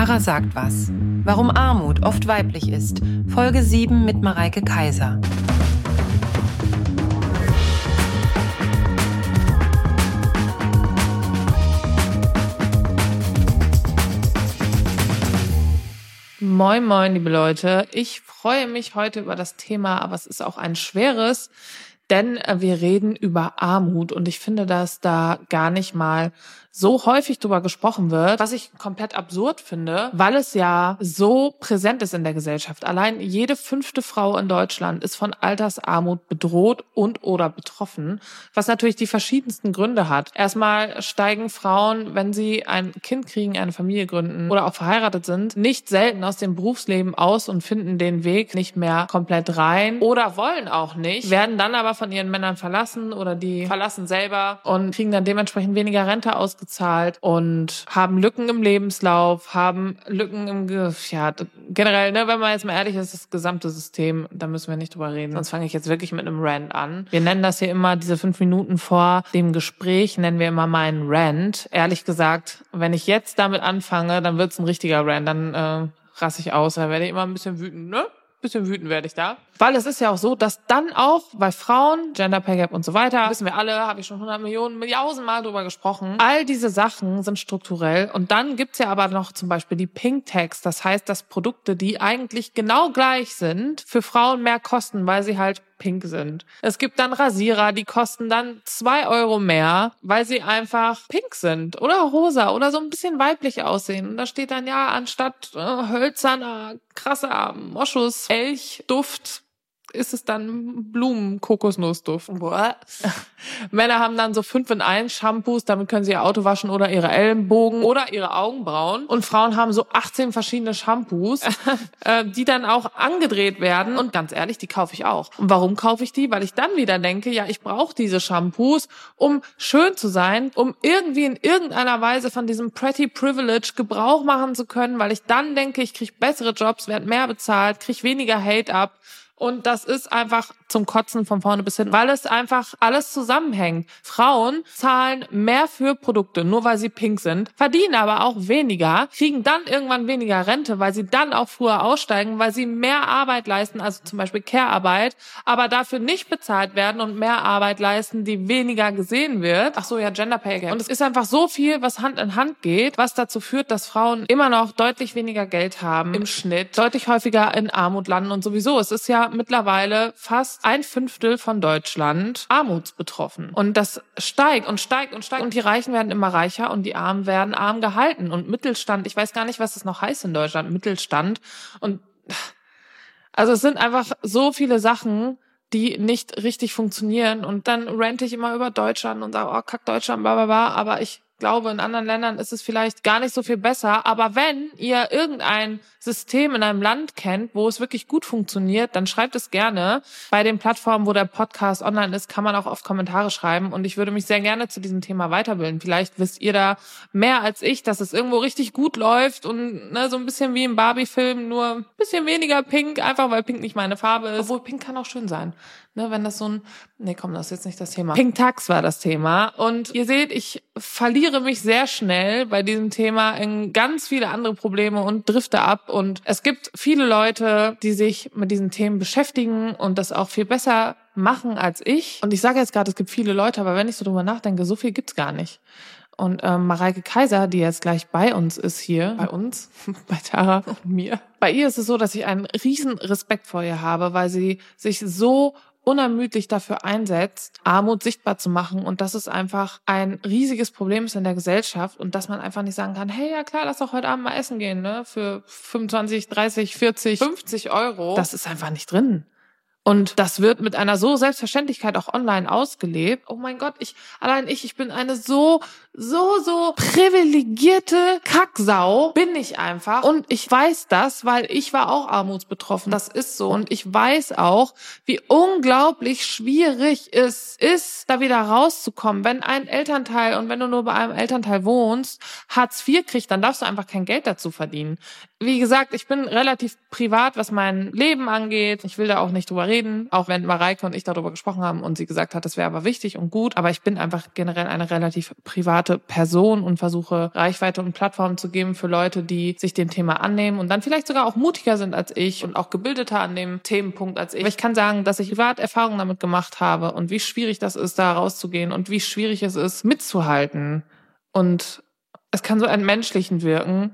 Tara sagt was. Warum Armut oft weiblich ist. Folge 7 mit Mareike Kaiser. Moin, moin, liebe Leute. Ich freue mich heute über das Thema, aber es ist auch ein schweres, denn wir reden über Armut und ich finde, dass da gar nicht mal so häufig drüber gesprochen wird, was ich komplett absurd finde, weil es ja so präsent ist in der Gesellschaft. Allein jede fünfte Frau in Deutschland ist von Altersarmut bedroht und oder betroffen, was natürlich die verschiedensten Gründe hat. Erstmal steigen Frauen, wenn sie ein Kind kriegen, eine Familie gründen oder auch verheiratet sind, nicht selten aus dem Berufsleben aus und finden den Weg nicht mehr komplett rein oder wollen auch nicht, werden dann aber von ihren Männern verlassen oder die verlassen selber und kriegen dann dementsprechend weniger Rente aus ausgezahlt und haben Lücken im Lebenslauf, haben Lücken im, ja, generell, ne, wenn man jetzt mal ehrlich ist, das gesamte System, da müssen wir nicht drüber reden. Sonst fange ich jetzt wirklich mit einem Rant an. Wir nennen das hier immer, diese fünf Minuten vor dem Gespräch, nennen wir immer meinen Rant. Ehrlich gesagt, wenn ich jetzt damit anfange, dann wird's ein richtiger Rant, dann äh, rasse ich aus, da werde ich immer ein bisschen wütend, ne? bisschen wütend werde ich da. Weil es ist ja auch so, dass dann auch bei Frauen, Gender Pay Gap und so weiter, wissen wir alle, habe ich schon 100 Millionen, Milliarden Mal drüber gesprochen. All diese Sachen sind strukturell. Und dann gibt's ja aber noch zum Beispiel die Pink Tax. Das heißt, dass Produkte, die eigentlich genau gleich sind, für Frauen mehr kosten, weil sie halt pink sind. Es gibt dann Rasierer, die kosten dann zwei Euro mehr, weil sie einfach pink sind oder rosa oder so ein bisschen weiblich aussehen. Und da steht dann ja anstatt äh, hölzerner, krasser Moschus, Elch, Duft, ist es dann Blumen, Kokosnussduft. Boah. Männer haben dann so fünf in eins Shampoos, damit können sie ihr Auto waschen oder ihre Ellenbogen oder ihre Augenbrauen. Und Frauen haben so 18 verschiedene Shampoos, äh, die dann auch angedreht werden. Und ganz ehrlich, die kaufe ich auch. Und warum kaufe ich die? Weil ich dann wieder denke, ja, ich brauche diese Shampoos, um schön zu sein, um irgendwie in irgendeiner Weise von diesem Pretty Privilege Gebrauch machen zu können, weil ich dann denke, ich kriege bessere Jobs, werde mehr bezahlt, kriege weniger Hate ab und das ist einfach zum Kotzen von vorne bis hin, weil es einfach alles zusammenhängt. Frauen zahlen mehr für Produkte, nur weil sie pink sind, verdienen aber auch weniger, kriegen dann irgendwann weniger Rente, weil sie dann auch früher aussteigen, weil sie mehr Arbeit leisten, also zum Beispiel Care-Arbeit, aber dafür nicht bezahlt werden und mehr Arbeit leisten, die weniger gesehen wird. Ach so, ja, Gender Pay Gap. Und es ist einfach so viel, was Hand in Hand geht, was dazu führt, dass Frauen immer noch deutlich weniger Geld haben im Schnitt, deutlich häufiger in Armut landen und sowieso. Es ist ja mittlerweile fast ein Fünftel von Deutschland armutsbetroffen. Und das steigt und steigt und steigt. Und die Reichen werden immer reicher und die Armen werden arm gehalten. Und Mittelstand, ich weiß gar nicht, was das noch heißt in Deutschland, Mittelstand. Und also es sind einfach so viele Sachen, die nicht richtig funktionieren. Und dann rente ich immer über Deutschland und sage, oh, kack Deutschland, bla, bla, bla. Aber ich glaube, in anderen Ländern ist es vielleicht gar nicht so viel besser. Aber wenn ihr irgendein System in einem Land kennt, wo es wirklich gut funktioniert, dann schreibt es gerne. Bei den Plattformen, wo der Podcast online ist, kann man auch oft Kommentare schreiben. Und ich würde mich sehr gerne zu diesem Thema weiterbilden. Vielleicht wisst ihr da mehr als ich, dass es irgendwo richtig gut läuft und ne, so ein bisschen wie im Barbie-Film, nur ein bisschen weniger pink, einfach weil pink nicht meine Farbe ist. Obwohl pink kann auch schön sein. Ne, wenn das so ein, nee, komm, das ist jetzt nicht das Thema. Pink Tax war das Thema. Und ihr seht, ich verliere mich sehr schnell bei diesem Thema in ganz viele andere Probleme und drifte ab. Und es gibt viele Leute, die sich mit diesen Themen beschäftigen und das auch viel besser machen als ich. Und ich sage jetzt gerade, es gibt viele Leute, aber wenn ich so drüber nachdenke, so viel gibt's gar nicht. Und ähm, Mareike Kaiser, die jetzt gleich bei uns ist hier, bei uns, bei Tara und mir. Bei ihr ist es so, dass ich einen riesen Respekt vor ihr habe, weil sie sich so unermüdlich dafür einsetzt, Armut sichtbar zu machen und dass es einfach ein riesiges Problem ist in der Gesellschaft und dass man einfach nicht sagen kann, hey, ja klar, lass doch heute Abend mal essen gehen, ne, für 25, 30, 40, 50 Euro. Das ist einfach nicht drin. Und das wird mit einer so Selbstverständlichkeit auch online ausgelebt. Oh mein Gott, ich, allein ich, ich bin eine so, so, so privilegierte Kacksau, bin ich einfach. Und ich weiß das, weil ich war auch armutsbetroffen. Das ist so. Und ich weiß auch, wie unglaublich schwierig es ist, da wieder rauszukommen. Wenn ein Elternteil und wenn du nur bei einem Elternteil wohnst, Hartz IV kriegt, dann darfst du einfach kein Geld dazu verdienen. Wie gesagt, ich bin relativ privat, was mein Leben angeht. Ich will da auch nicht drüber reden reden, auch wenn Mareike und ich darüber gesprochen haben und sie gesagt hat, das wäre aber wichtig und gut. Aber ich bin einfach generell eine relativ private Person und versuche Reichweite und Plattformen zu geben für Leute, die sich dem Thema annehmen und dann vielleicht sogar auch mutiger sind als ich und auch gebildeter an dem Themenpunkt als ich. Aber ich kann sagen, dass ich privat Erfahrungen damit gemacht habe und wie schwierig das ist, da rauszugehen und wie schwierig es ist, mitzuhalten. Und es kann so entmenschlichen wirken,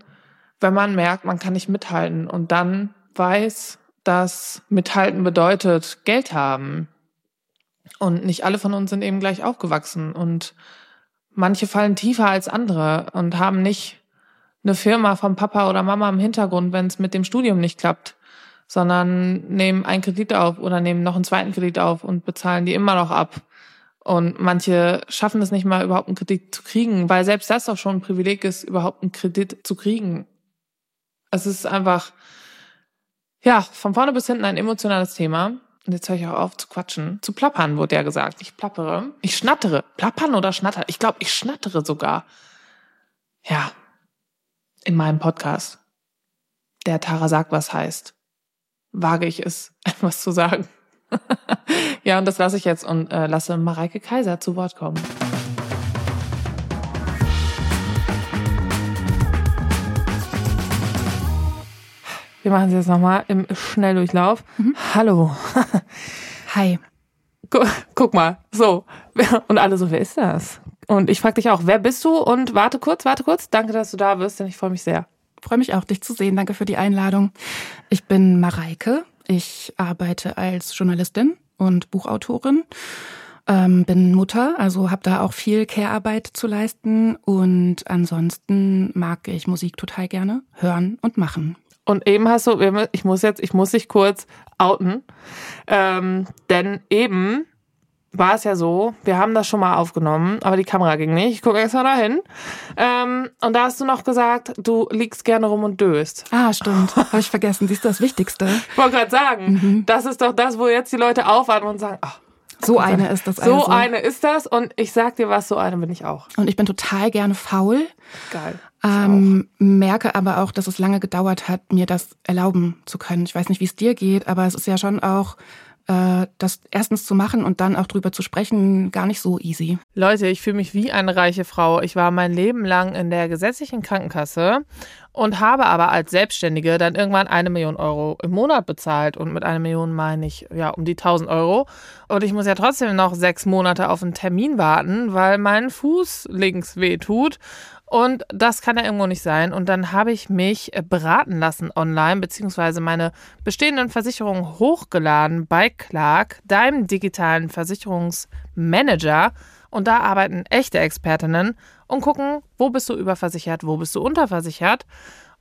wenn man merkt, man kann nicht mithalten und dann weiß, dass mithalten bedeutet Geld haben. Und nicht alle von uns sind eben gleich aufgewachsen und manche fallen tiefer als andere und haben nicht eine Firma vom Papa oder Mama im Hintergrund, wenn es mit dem Studium nicht klappt, sondern nehmen einen Kredit auf oder nehmen noch einen zweiten Kredit auf und bezahlen die immer noch ab. Und manche schaffen es nicht mal, überhaupt einen Kredit zu kriegen, weil selbst das doch schon ein Privileg ist, überhaupt einen Kredit zu kriegen. Es ist einfach, ja, von vorne bis hinten ein emotionales Thema. Und jetzt höre ich auch auf zu quatschen. Zu plappern, wurde ja gesagt. Ich plappere. Ich schnattere. Plappern oder schnattern? Ich glaube, ich schnattere sogar. Ja. In meinem Podcast. Der Tara sagt, was heißt. Wage ich es, etwas zu sagen. ja, und das lasse ich jetzt und äh, lasse Mareike Kaiser zu Wort kommen. Wir machen es jetzt nochmal im Schnelldurchlauf. Mhm. Hallo. Hi. Guck, guck mal, so. Und alle so, wer ist das? Und ich frage dich auch, wer bist du? Und warte kurz, warte kurz. Danke, dass du da bist, denn ich freue mich sehr. Freue mich auch, dich zu sehen. Danke für die Einladung. Ich bin Mareike. Ich arbeite als Journalistin und Buchautorin. Ähm, bin Mutter, also habe da auch viel Care-Arbeit zu leisten. Und ansonsten mag ich Musik total gerne hören und machen. Und eben hast du, ich muss jetzt, ich muss dich kurz outen, ähm, denn eben war es ja so, wir haben das schon mal aufgenommen, aber die Kamera ging nicht. Ich gucke extra dahin. Ähm, und da hast du noch gesagt, du liegst gerne rum und döst. Ah, stimmt. Habe ich vergessen. Siehst du das Wichtigste? Ich wollte gerade sagen, mhm. das ist doch das, wo jetzt die Leute aufatmen und sagen, ach, so eine ist das also. So eine ist das und ich sag dir was, so eine bin ich auch. Und ich bin total gerne faul. Geil. Ähm, merke aber auch, dass es lange gedauert hat, mir das erlauben zu können. Ich weiß nicht, wie es dir geht, aber es ist ja schon auch das erstens zu machen und dann auch drüber zu sprechen, gar nicht so easy. Leute, ich fühle mich wie eine reiche Frau. Ich war mein Leben lang in der gesetzlichen Krankenkasse und habe aber als Selbstständige dann irgendwann eine Million Euro im Monat bezahlt. Und mit einer Million meine ich ja um die 1000 Euro. Und ich muss ja trotzdem noch sechs Monate auf einen Termin warten, weil mein Fuß links weh tut. Und das kann ja irgendwo nicht sein. Und dann habe ich mich äh, beraten lassen online, beziehungsweise meine bestehenden Versicherungen hochgeladen bei Clark, deinem digitalen Versicherungsmanager. Und da arbeiten echte Expertinnen und gucken, wo bist du überversichert, wo bist du unterversichert.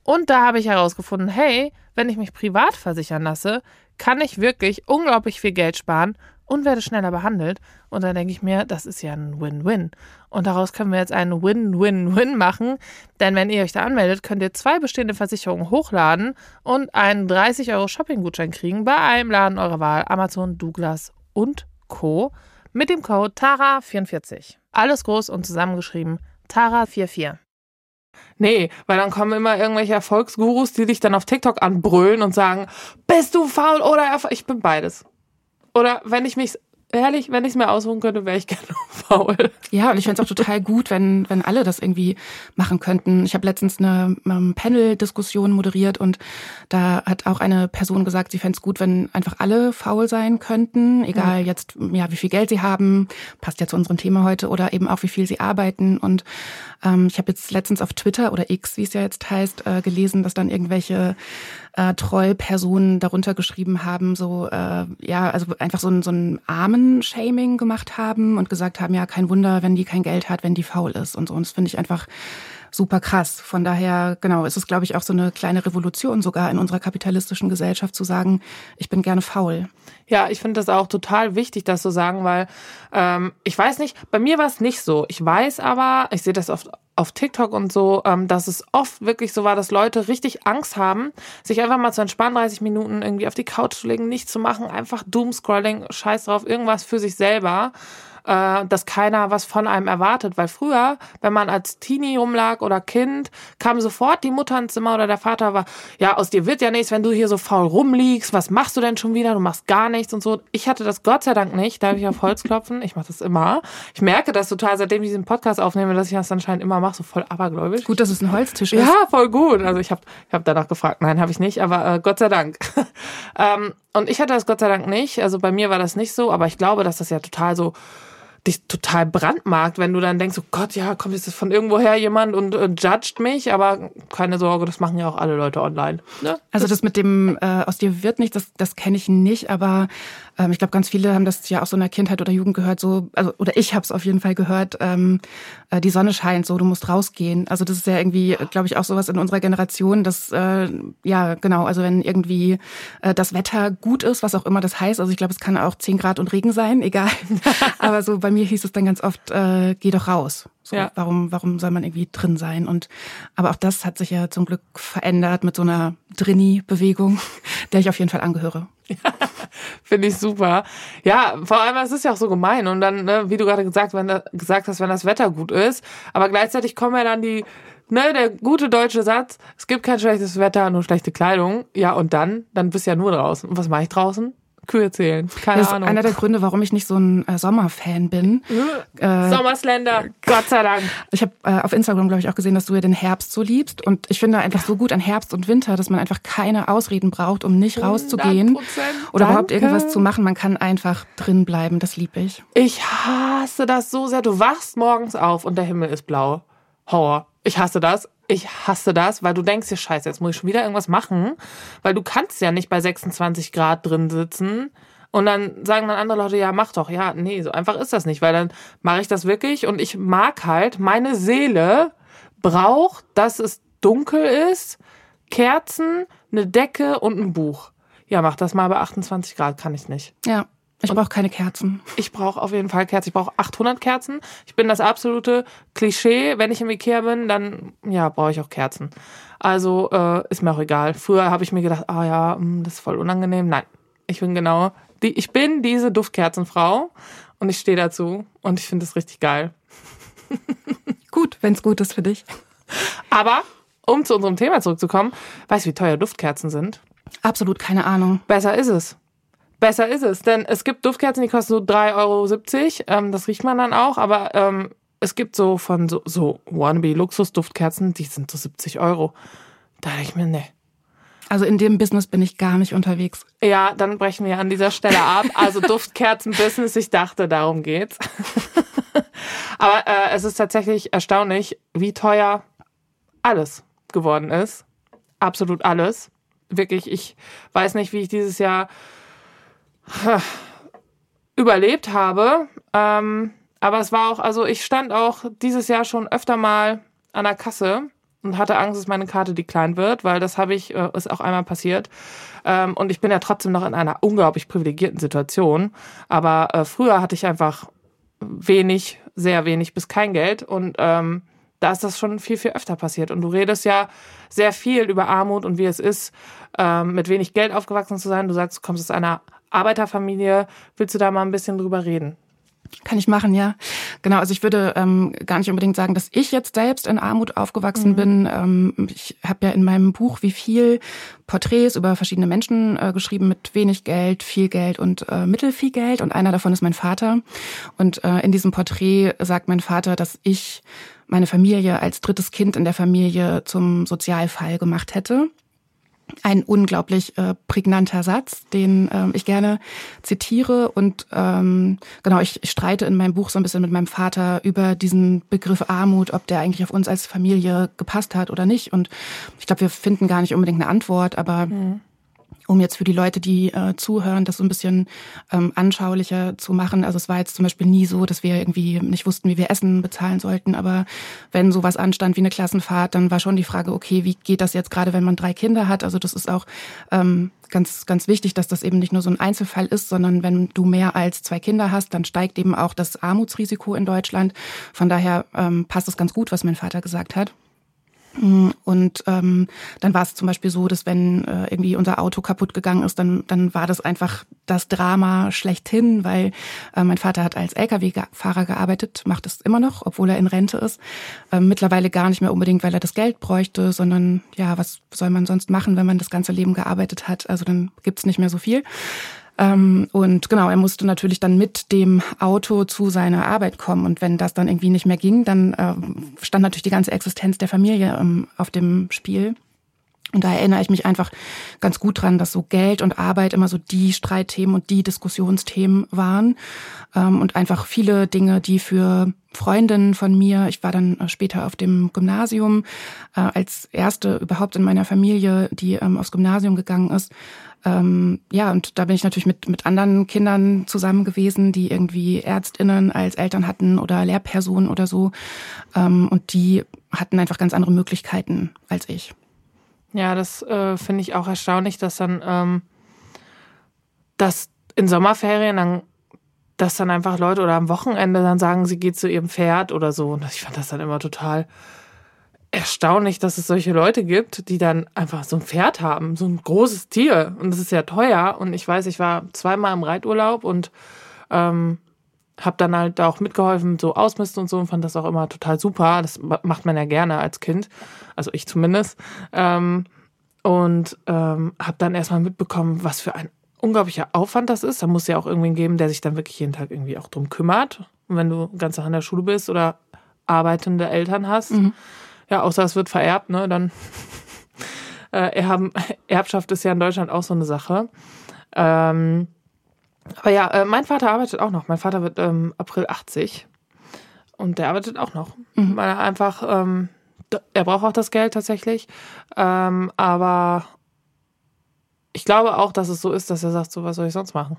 Und da habe ich herausgefunden, hey, wenn ich mich privat versichern lasse, kann ich wirklich unglaublich viel Geld sparen und werde schneller behandelt. Und dann denke ich mir, das ist ja ein Win-Win. Und daraus können wir jetzt einen Win-Win-Win machen. Denn wenn ihr euch da anmeldet, könnt ihr zwei bestehende Versicherungen hochladen und einen 30 Euro Shopping-Gutschein kriegen bei einem Laden eurer Wahl, Amazon, Douglas und Co. mit dem Code TARA44. Alles groß und zusammengeschrieben, TARA44. Nee, weil dann kommen immer irgendwelche Erfolgsgurus, die dich dann auf TikTok anbrüllen und sagen, bist du faul oder erfolgreich? Ich bin beides. Oder wenn ich mich ehrlich, wenn ich es mir ausruhen könnte, wäre ich gerne faul. Ja, und ich fände es auch total gut, wenn, wenn alle das irgendwie machen könnten. Ich habe letztens eine ähm, Panel-Diskussion moderiert und da hat auch eine Person gesagt, sie fände es gut, wenn einfach alle faul sein könnten, egal ja. jetzt, ja, wie viel Geld sie haben, passt ja zu unserem Thema heute, oder eben auch, wie viel sie arbeiten. Und ähm, ich habe jetzt letztens auf Twitter oder X, wie es ja jetzt heißt, äh, gelesen, dass dann irgendwelche äh, Trollpersonen darunter geschrieben haben, so äh, ja, also einfach so ein, so ein Armen-Shaming gemacht haben und gesagt haben, ja, kein Wunder, wenn die kein Geld hat, wenn die faul ist und so. Und das finde ich einfach super krass. Von daher, genau, ist es, glaube ich, auch so eine kleine Revolution sogar in unserer kapitalistischen Gesellschaft zu sagen, ich bin gerne faul. Ja, ich finde das auch total wichtig, das zu sagen, weil ähm, ich weiß nicht, bei mir war es nicht so. Ich weiß aber, ich sehe das oft auf TikTok und so, ähm, dass es oft wirklich so war, dass Leute richtig Angst haben, sich einfach mal zu entspannen, 30 Minuten irgendwie auf die Couch zu legen, nichts zu machen, einfach Doomscrolling, scheiß drauf, irgendwas für sich selber. Äh, dass keiner was von einem erwartet. Weil früher, wenn man als Teenie rumlag oder Kind, kam sofort die Mutter ins Zimmer oder der Vater war, ja, aus dir wird ja nichts, wenn du hier so faul rumliegst, was machst du denn schon wieder? Du machst gar nichts und so. Ich hatte das Gott sei Dank nicht, darf ich auf Holz klopfen? Ich mache das immer. Ich merke das total, seitdem ich diesen Podcast aufnehme, dass ich das anscheinend immer mache, so voll abergläubisch. Gut, dass es ein Holztisch ist. Ja, voll gut. Also ich habe ich hab danach gefragt. Nein, habe ich nicht, aber äh, Gott sei Dank. ähm, und ich hatte das Gott sei Dank nicht. Also bei mir war das nicht so, aber ich glaube, dass das ja total so dich total brandmarkt, wenn du dann denkst, oh Gott, ja, kommt jetzt von irgendwoher jemand und äh, judgt mich, aber keine Sorge, das machen ja auch alle Leute online. Ne? Also das mit dem äh, aus dir wird nicht, das, das kenne ich nicht, aber ähm, ich glaube, ganz viele haben das ja auch so in der Kindheit oder Jugend gehört, so, also, oder ich habe es auf jeden Fall gehört, ähm, äh, die Sonne scheint, so, du musst rausgehen. Also das ist ja irgendwie, glaube ich, auch sowas in unserer Generation, dass, äh, ja, genau, also wenn irgendwie äh, das Wetter gut ist, was auch immer das heißt, also ich glaube, es kann auch 10 Grad und Regen sein, egal. Aber so bei mir hieß es dann ganz oft, äh, geh doch raus. So, ja. Warum, warum soll man irgendwie drin sein? Und aber auch das hat sich ja zum Glück verändert mit so einer Drini-Bewegung, der ich auf jeden Fall angehöre. Finde ich super. Ja, vor allem, es ist ja auch so gemein. Und dann, ne, wie du gerade gesagt, wenn, gesagt hast, wenn das Wetter gut ist, aber gleichzeitig kommen ja dann die, ne, der gute deutsche Satz, es gibt kein schlechtes Wetter, nur schlechte Kleidung. Ja, und dann, dann bist du ja nur draußen. Und was mache ich draußen? Kühe zählen. Keine das ist Ahnung. einer der Gründe, warum ich nicht so ein äh, Sommerfan bin. Äh, Sommersländer, Gott sei Dank. Ich habe äh, auf Instagram, glaube ich, auch gesehen, dass du ja den Herbst so liebst. Und ich finde einfach so gut an Herbst und Winter, dass man einfach keine Ausreden braucht, um nicht rauszugehen oder Danke. überhaupt irgendwas zu machen. Man kann einfach drin bleiben. Das liebe ich. Ich hasse das so sehr. Du wachst morgens auf und der Himmel ist blau. Horror. Ich hasse das. Ich hasse das, weil du denkst dir, scheiße, jetzt muss ich schon wieder irgendwas machen, weil du kannst ja nicht bei 26 Grad drin sitzen. Und dann sagen dann andere Leute, ja, mach doch. Ja, nee, so einfach ist das nicht, weil dann mache ich das wirklich und ich mag halt, meine Seele braucht, dass es dunkel ist, Kerzen, eine Decke und ein Buch. Ja, mach das mal bei 28 Grad, kann ich nicht. Ja. Ich brauche keine Kerzen. Ich brauche auf jeden Fall Kerzen. Ich brauche 800 Kerzen. Ich bin das absolute Klischee. Wenn ich im Ikea bin, dann ja brauche ich auch Kerzen. Also äh, ist mir auch egal. Früher habe ich mir gedacht, ah ja, mh, das ist voll unangenehm. Nein, ich bin genau die. Ich bin diese Duftkerzenfrau und ich stehe dazu und ich finde es richtig geil. gut, wenn es gut ist für dich. Aber um zu unserem Thema zurückzukommen, weißt du, wie teuer Duftkerzen sind? Absolut keine Ahnung. Besser ist es. Besser ist es, denn es gibt Duftkerzen, die kosten so 3,70 Euro. Ähm, das riecht man dann auch, aber ähm, es gibt so von so, so Wannabe-Luxus-Duftkerzen, die sind so 70 Euro. Da dachte ich mir, ne. Also in dem Business bin ich gar nicht unterwegs. Ja, dann brechen wir an dieser Stelle ab. Also Duftkerzen-Business, ich dachte, darum geht's. aber äh, es ist tatsächlich erstaunlich, wie teuer alles geworden ist. Absolut alles. Wirklich, ich weiß nicht, wie ich dieses Jahr überlebt habe. Ähm, aber es war auch, also ich stand auch dieses Jahr schon öfter mal an der Kasse und hatte Angst, dass meine Karte declined wird, weil das habe ich, äh, ist auch einmal passiert. Ähm, und ich bin ja trotzdem noch in einer unglaublich privilegierten Situation. Aber äh, früher hatte ich einfach wenig, sehr wenig bis kein Geld und ähm, da ist das schon viel, viel öfter passiert. Und du redest ja sehr viel über Armut und wie es ist, ähm, mit wenig Geld aufgewachsen zu sein. Du sagst, du kommst aus einer Arbeiterfamilie. Willst du da mal ein bisschen drüber reden? Kann ich machen, ja. Genau, also ich würde ähm, gar nicht unbedingt sagen, dass ich jetzt selbst in Armut aufgewachsen mhm. bin. Ähm, ich habe ja in meinem Buch wie viel Porträts über verschiedene Menschen äh, geschrieben mit wenig Geld, viel Geld und äh, mittelfiel Geld. Und einer davon ist mein Vater. Und äh, in diesem Porträt sagt mein Vater, dass ich meine Familie als drittes Kind in der Familie zum Sozialfall gemacht hätte ein unglaublich äh, prägnanter Satz, den ähm, ich gerne zitiere. Und ähm, genau, ich, streite in meinem Buch so ein bisschen mit meinem Vater über diesen Begriff Armut, ob der eigentlich auf uns als Familie gepasst hat oder nicht. Und ich glaube, wir finden gar nicht unbedingt eine Antwort, aber mhm um jetzt für die Leute, die äh, zuhören, das so ein bisschen ähm, anschaulicher zu machen. Also es war jetzt zum Beispiel nie so, dass wir irgendwie nicht wussten, wie wir Essen bezahlen sollten. Aber wenn sowas anstand wie eine Klassenfahrt, dann war schon die Frage, okay, wie geht das jetzt gerade, wenn man drei Kinder hat? Also das ist auch ähm, ganz, ganz wichtig, dass das eben nicht nur so ein Einzelfall ist, sondern wenn du mehr als zwei Kinder hast, dann steigt eben auch das Armutsrisiko in Deutschland. Von daher ähm, passt es ganz gut, was mein Vater gesagt hat. Mm, und ähm, dann war es zum Beispiel so, dass wenn äh, irgendwie unser Auto kaputt gegangen ist, dann, dann war das einfach das Drama schlechthin, weil äh, mein Vater hat als Lkw-Fahrer gearbeitet, macht es immer noch, obwohl er in Rente ist. Äh, mittlerweile gar nicht mehr unbedingt, weil er das Geld bräuchte, sondern ja, was soll man sonst machen, wenn man das ganze Leben gearbeitet hat? Also dann gibt's nicht mehr so viel. Ähm, und genau, er musste natürlich dann mit dem Auto zu seiner Arbeit kommen. Und wenn das dann irgendwie nicht mehr ging, dann äh, stand natürlich die ganze Existenz der Familie ähm, auf dem Spiel. Und da erinnere ich mich einfach ganz gut dran, dass so Geld und Arbeit immer so die Streitthemen und die Diskussionsthemen waren. Ähm, und einfach viele Dinge, die für Freundinnen von mir, ich war dann äh, später auf dem Gymnasium, äh, als erste überhaupt in meiner Familie, die ähm, aufs Gymnasium gegangen ist, ähm, ja, und da bin ich natürlich mit, mit anderen Kindern zusammen gewesen, die irgendwie ÄrztInnen als Eltern hatten oder Lehrpersonen oder so. Ähm, und die hatten einfach ganz andere Möglichkeiten als ich. Ja, das äh, finde ich auch erstaunlich, dass dann, ähm, dass in Sommerferien dann, dass dann einfach Leute oder am Wochenende dann sagen, sie geht zu ihrem Pferd oder so. Und ich fand das dann immer total erstaunlich, dass es solche Leute gibt, die dann einfach so ein Pferd haben, so ein großes Tier. Und das ist ja teuer. Und ich weiß, ich war zweimal im Reiturlaub und ähm, habe dann halt auch mitgeholfen, so ausmisten und so und fand das auch immer total super. Das macht man ja gerne als Kind, also ich zumindest. Ähm, und ähm, habe dann erstmal mitbekommen, was für ein unglaublicher Aufwand das ist. Da muss ja auch irgendwen geben, der sich dann wirklich jeden Tag irgendwie auch drum kümmert. Und wenn du ganz nach in der Schule bist oder arbeitende Eltern hast, mhm ja, außer es wird vererbt, ne, dann äh, Erben, Erbschaft ist ja in Deutschland auch so eine Sache. Ähm, aber ja, äh, mein Vater arbeitet auch noch. Mein Vater wird ähm, April 80 und der arbeitet auch noch, mhm. weil er einfach, ähm, er braucht auch das Geld tatsächlich, ähm, aber ich glaube auch, dass es so ist, dass er sagt, so was soll ich sonst machen?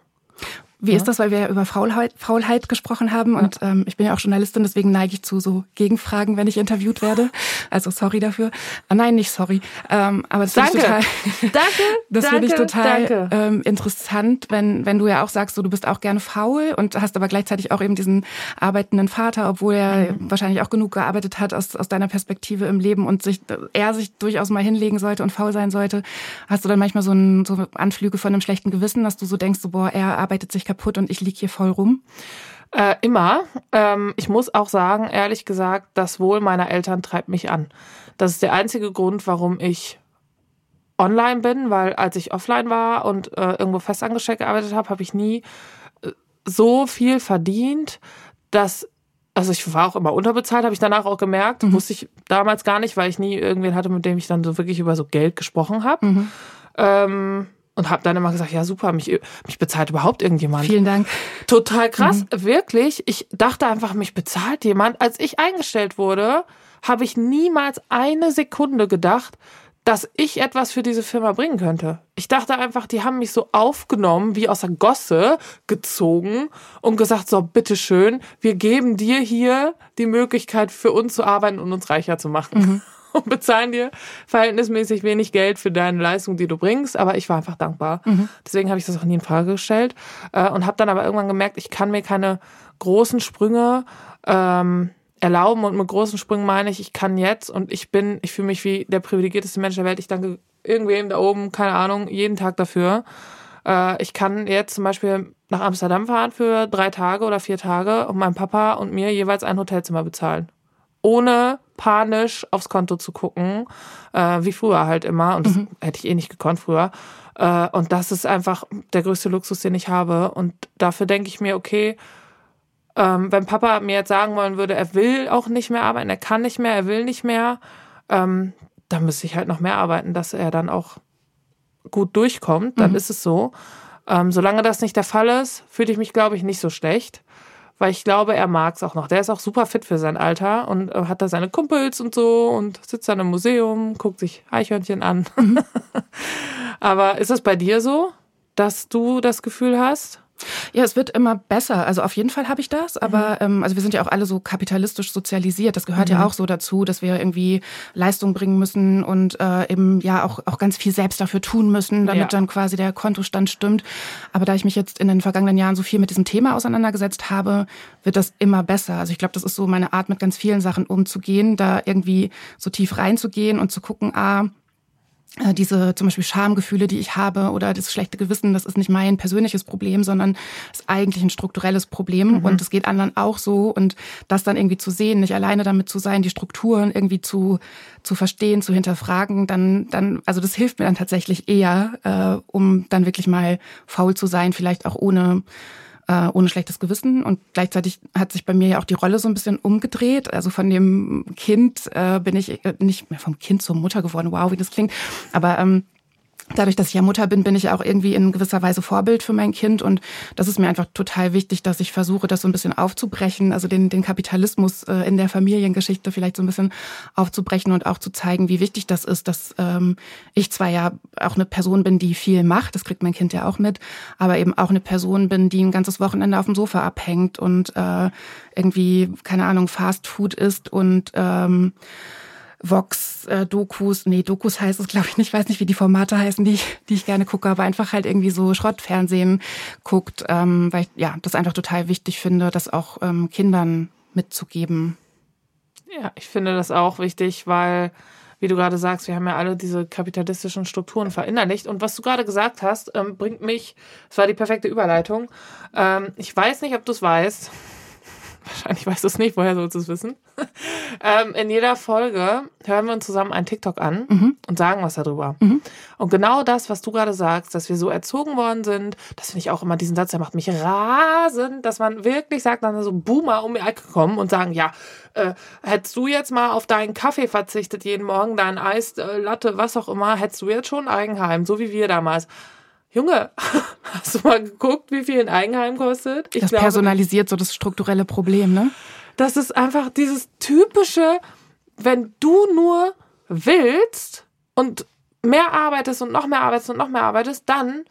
Wie ja. ist das, weil wir ja über Faulheit, Faulheit gesprochen haben ja. und ähm, ich bin ja auch Journalistin, deswegen neige ich zu so Gegenfragen, wenn ich interviewt werde. Also sorry dafür. Ah, nein, nicht sorry. Ähm, aber das finde ich total, danke, das finde ich total ähm, interessant, wenn wenn du ja auch sagst, so du bist auch gerne faul und hast aber gleichzeitig auch eben diesen arbeitenden Vater, obwohl er mhm. wahrscheinlich auch genug gearbeitet hat aus aus deiner Perspektive im Leben und sich er sich durchaus mal hinlegen sollte und faul sein sollte. Hast du dann manchmal so, ein, so Anflüge von einem schlechten Gewissen, dass du so denkst, so boah, er arbeitet sich kaputt und ich lieg hier voll rum? Äh, immer. Ähm, ich muss auch sagen, ehrlich gesagt, das Wohl meiner Eltern treibt mich an. Das ist der einzige Grund, warum ich online bin, weil als ich offline war und äh, irgendwo festangestellt gearbeitet habe, habe ich nie äh, so viel verdient, dass also ich war auch immer unterbezahlt, habe ich danach auch gemerkt. Mhm. Wusste ich damals gar nicht, weil ich nie irgendwen hatte, mit dem ich dann so wirklich über so Geld gesprochen habe. Mhm. Ähm, und habe dann immer gesagt, ja super, mich, mich bezahlt überhaupt irgendjemand. Vielen Dank. Total krass, mhm. wirklich. Ich dachte einfach, mich bezahlt jemand. Als ich eingestellt wurde, habe ich niemals eine Sekunde gedacht, dass ich etwas für diese Firma bringen könnte. Ich dachte einfach, die haben mich so aufgenommen, wie aus der Gosse gezogen und gesagt, so, bitteschön, wir geben dir hier die Möglichkeit für uns zu arbeiten und uns reicher zu machen. Mhm. und bezahlen dir verhältnismäßig wenig Geld für deine Leistung, die du bringst. Aber ich war einfach dankbar. Mhm. Deswegen habe ich das auch nie in Frage gestellt äh, und habe dann aber irgendwann gemerkt, ich kann mir keine großen Sprünge ähm, erlauben und mit großen Sprüngen meine ich, ich kann jetzt und ich bin, ich fühle mich wie der privilegierteste Mensch der Welt. Ich danke irgendwem da oben, keine Ahnung, jeden Tag dafür. Äh, ich kann jetzt zum Beispiel nach Amsterdam fahren für drei Tage oder vier Tage und meinem Papa und mir jeweils ein Hotelzimmer bezahlen ohne panisch aufs Konto zu gucken, äh, wie früher halt immer. Und das mhm. hätte ich eh nicht gekonnt früher. Äh, und das ist einfach der größte Luxus, den ich habe. Und dafür denke ich mir, okay, ähm, wenn Papa mir jetzt sagen wollen würde, er will auch nicht mehr arbeiten, er kann nicht mehr, er will nicht mehr, ähm, dann müsste ich halt noch mehr arbeiten, dass er dann auch gut durchkommt. Dann mhm. ist es so. Ähm, solange das nicht der Fall ist, fühle ich mich, glaube ich, nicht so schlecht weil ich glaube, er mag es auch noch. Der ist auch super fit für sein Alter und äh, hat da seine Kumpels und so und sitzt dann im Museum, guckt sich Eichhörnchen an. Mhm. Aber ist es bei dir so, dass du das Gefühl hast? Ja, es wird immer besser. Also auf jeden Fall habe ich das, aber mhm. ähm, also wir sind ja auch alle so kapitalistisch sozialisiert. Das gehört mhm. ja auch so dazu, dass wir irgendwie Leistung bringen müssen und äh, eben ja auch auch ganz viel selbst dafür tun müssen, damit ja. dann quasi der Kontostand stimmt. Aber da ich mich jetzt in den vergangenen Jahren so viel mit diesem Thema auseinandergesetzt habe, wird das immer besser. Also ich glaube, das ist so meine Art, mit ganz vielen Sachen umzugehen, da irgendwie so tief reinzugehen und zu gucken, ah, diese zum Beispiel Schamgefühle, die ich habe oder das schlechte Gewissen, das ist nicht mein persönliches Problem, sondern ist eigentlich ein strukturelles Problem mhm. und es geht anderen auch so und das dann irgendwie zu sehen, nicht alleine damit zu sein, die Strukturen irgendwie zu zu verstehen, zu hinterfragen, dann dann also das hilft mir dann tatsächlich eher, äh, um dann wirklich mal faul zu sein, vielleicht auch ohne äh, ohne schlechtes Gewissen. Und gleichzeitig hat sich bei mir ja auch die Rolle so ein bisschen umgedreht. Also von dem Kind äh, bin ich äh, nicht mehr vom Kind zur Mutter geworden. Wow, wie das klingt. Aber ähm, dadurch, dass ich ja Mutter bin, bin ich auch irgendwie in gewisser Weise Vorbild für mein Kind. Und das ist mir einfach total wichtig, dass ich versuche, das so ein bisschen aufzubrechen, also den, den Kapitalismus äh, in der Familiengeschichte vielleicht so ein bisschen aufzubrechen und auch zu zeigen, wie wichtig das ist, dass ähm, ich zwar ja auch eine Person bin, die viel macht, das kriegt mein Kind ja auch mit, aber eben auch eine Person bin, die ein ganzes Wochenende auf dem Sofa abhängt und äh, irgendwie, keine Ahnung, Fast Food isst und ähm, Vox-Dokus, nee, Dokus heißt es, glaube ich nicht, weiß nicht, wie die Formate heißen, die, die ich gerne gucke, aber einfach halt irgendwie so Schrottfernsehen guckt, ähm, weil ich ja das einfach total wichtig finde, das auch ähm, Kindern mitzugeben. Ja, ich finde das auch wichtig, weil, wie du gerade sagst, wir haben ja alle diese kapitalistischen Strukturen verinnerlicht. Und was du gerade gesagt hast, ähm, bringt mich, es war die perfekte Überleitung. Ähm, ich weiß nicht, ob du es weißt wahrscheinlich weißt du es nicht, woher sollst du es wissen? ähm, in jeder Folge hören wir uns zusammen einen TikTok an mhm. und sagen was darüber. Mhm. Und genau das, was du gerade sagst, dass wir so erzogen worden sind, das finde ich auch immer diesen Satz, der macht mich rasend, dass man wirklich sagt, dann so Boomer um die Ecke kommen und sagen, ja, äh, hättest du jetzt mal auf deinen Kaffee verzichtet jeden Morgen, dein Eis, äh, Latte, was auch immer, hättest du jetzt schon Eigenheim, so wie wir damals. Junge, hast du mal geguckt, wie viel ein Eigenheim kostet? Ich das glaube, personalisiert so das strukturelle Problem, ne? Das ist einfach dieses typische, wenn du nur willst und mehr arbeitest und noch mehr arbeitest und noch mehr arbeitest, dann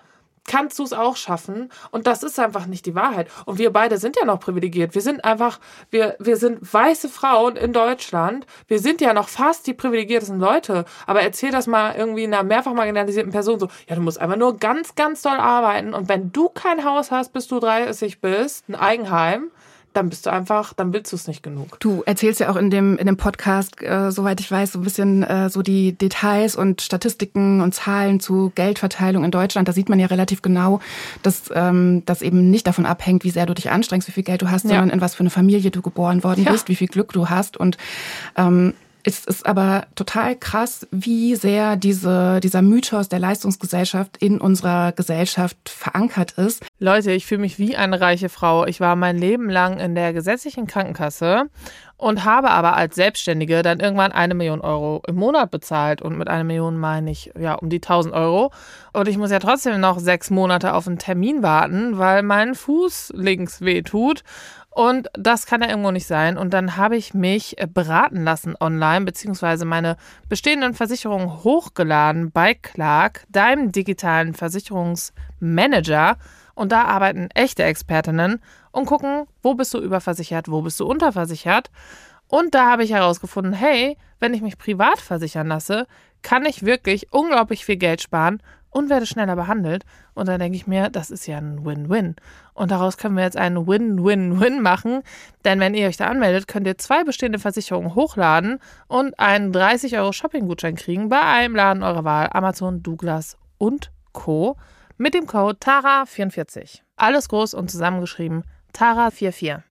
kannst du es auch schaffen. Und das ist einfach nicht die Wahrheit. Und wir beide sind ja noch privilegiert. Wir sind einfach, wir, wir sind weiße Frauen in Deutschland. Wir sind ja noch fast die privilegiertesten Leute. Aber erzähl das mal irgendwie einer mehrfach marginalisierten Person so, ja, du musst einfach nur ganz, ganz doll arbeiten. Und wenn du kein Haus hast, bis du 30 bist, ein Eigenheim, dann bist du einfach, dann willst du es nicht genug. Du erzählst ja auch in dem, in dem Podcast, äh, soweit ich weiß, so ein bisschen äh, so die Details und Statistiken und Zahlen zu Geldverteilung in Deutschland. Da sieht man ja relativ genau, dass ähm, das eben nicht davon abhängt, wie sehr du dich anstrengst, wie viel Geld du hast, ja. sondern in was für eine Familie du geboren worden ja. bist, wie viel Glück du hast. Und ähm, es ist aber total krass, wie sehr diese, dieser Mythos der Leistungsgesellschaft in unserer Gesellschaft verankert ist. Leute, ich fühle mich wie eine reiche Frau. Ich war mein Leben lang in der gesetzlichen Krankenkasse und habe aber als Selbstständige dann irgendwann eine Million Euro im Monat bezahlt. Und mit einer Million meine ich ja um die 1000 Euro. Und ich muss ja trotzdem noch sechs Monate auf einen Termin warten, weil mein Fuß links weh tut. Und das kann ja irgendwo nicht sein. Und dann habe ich mich äh, beraten lassen online, beziehungsweise meine bestehenden Versicherungen hochgeladen bei Clark, deinem digitalen Versicherungsmanager. Und da arbeiten echte Expertinnen und gucken, wo bist du überversichert, wo bist du unterversichert. Und da habe ich herausgefunden, hey, wenn ich mich privat versichern lasse, kann ich wirklich unglaublich viel Geld sparen und werde schneller behandelt. Und dann denke ich mir, das ist ja ein Win-Win. Und daraus können wir jetzt einen Win-Win-Win machen. Denn wenn ihr euch da anmeldet, könnt ihr zwei bestehende Versicherungen hochladen und einen 30 Euro Shopping-Gutschein kriegen bei einem Laden eurer Wahl, Amazon, Douglas und Co. mit dem Code TARA44. Alles groß und zusammengeschrieben TARA44.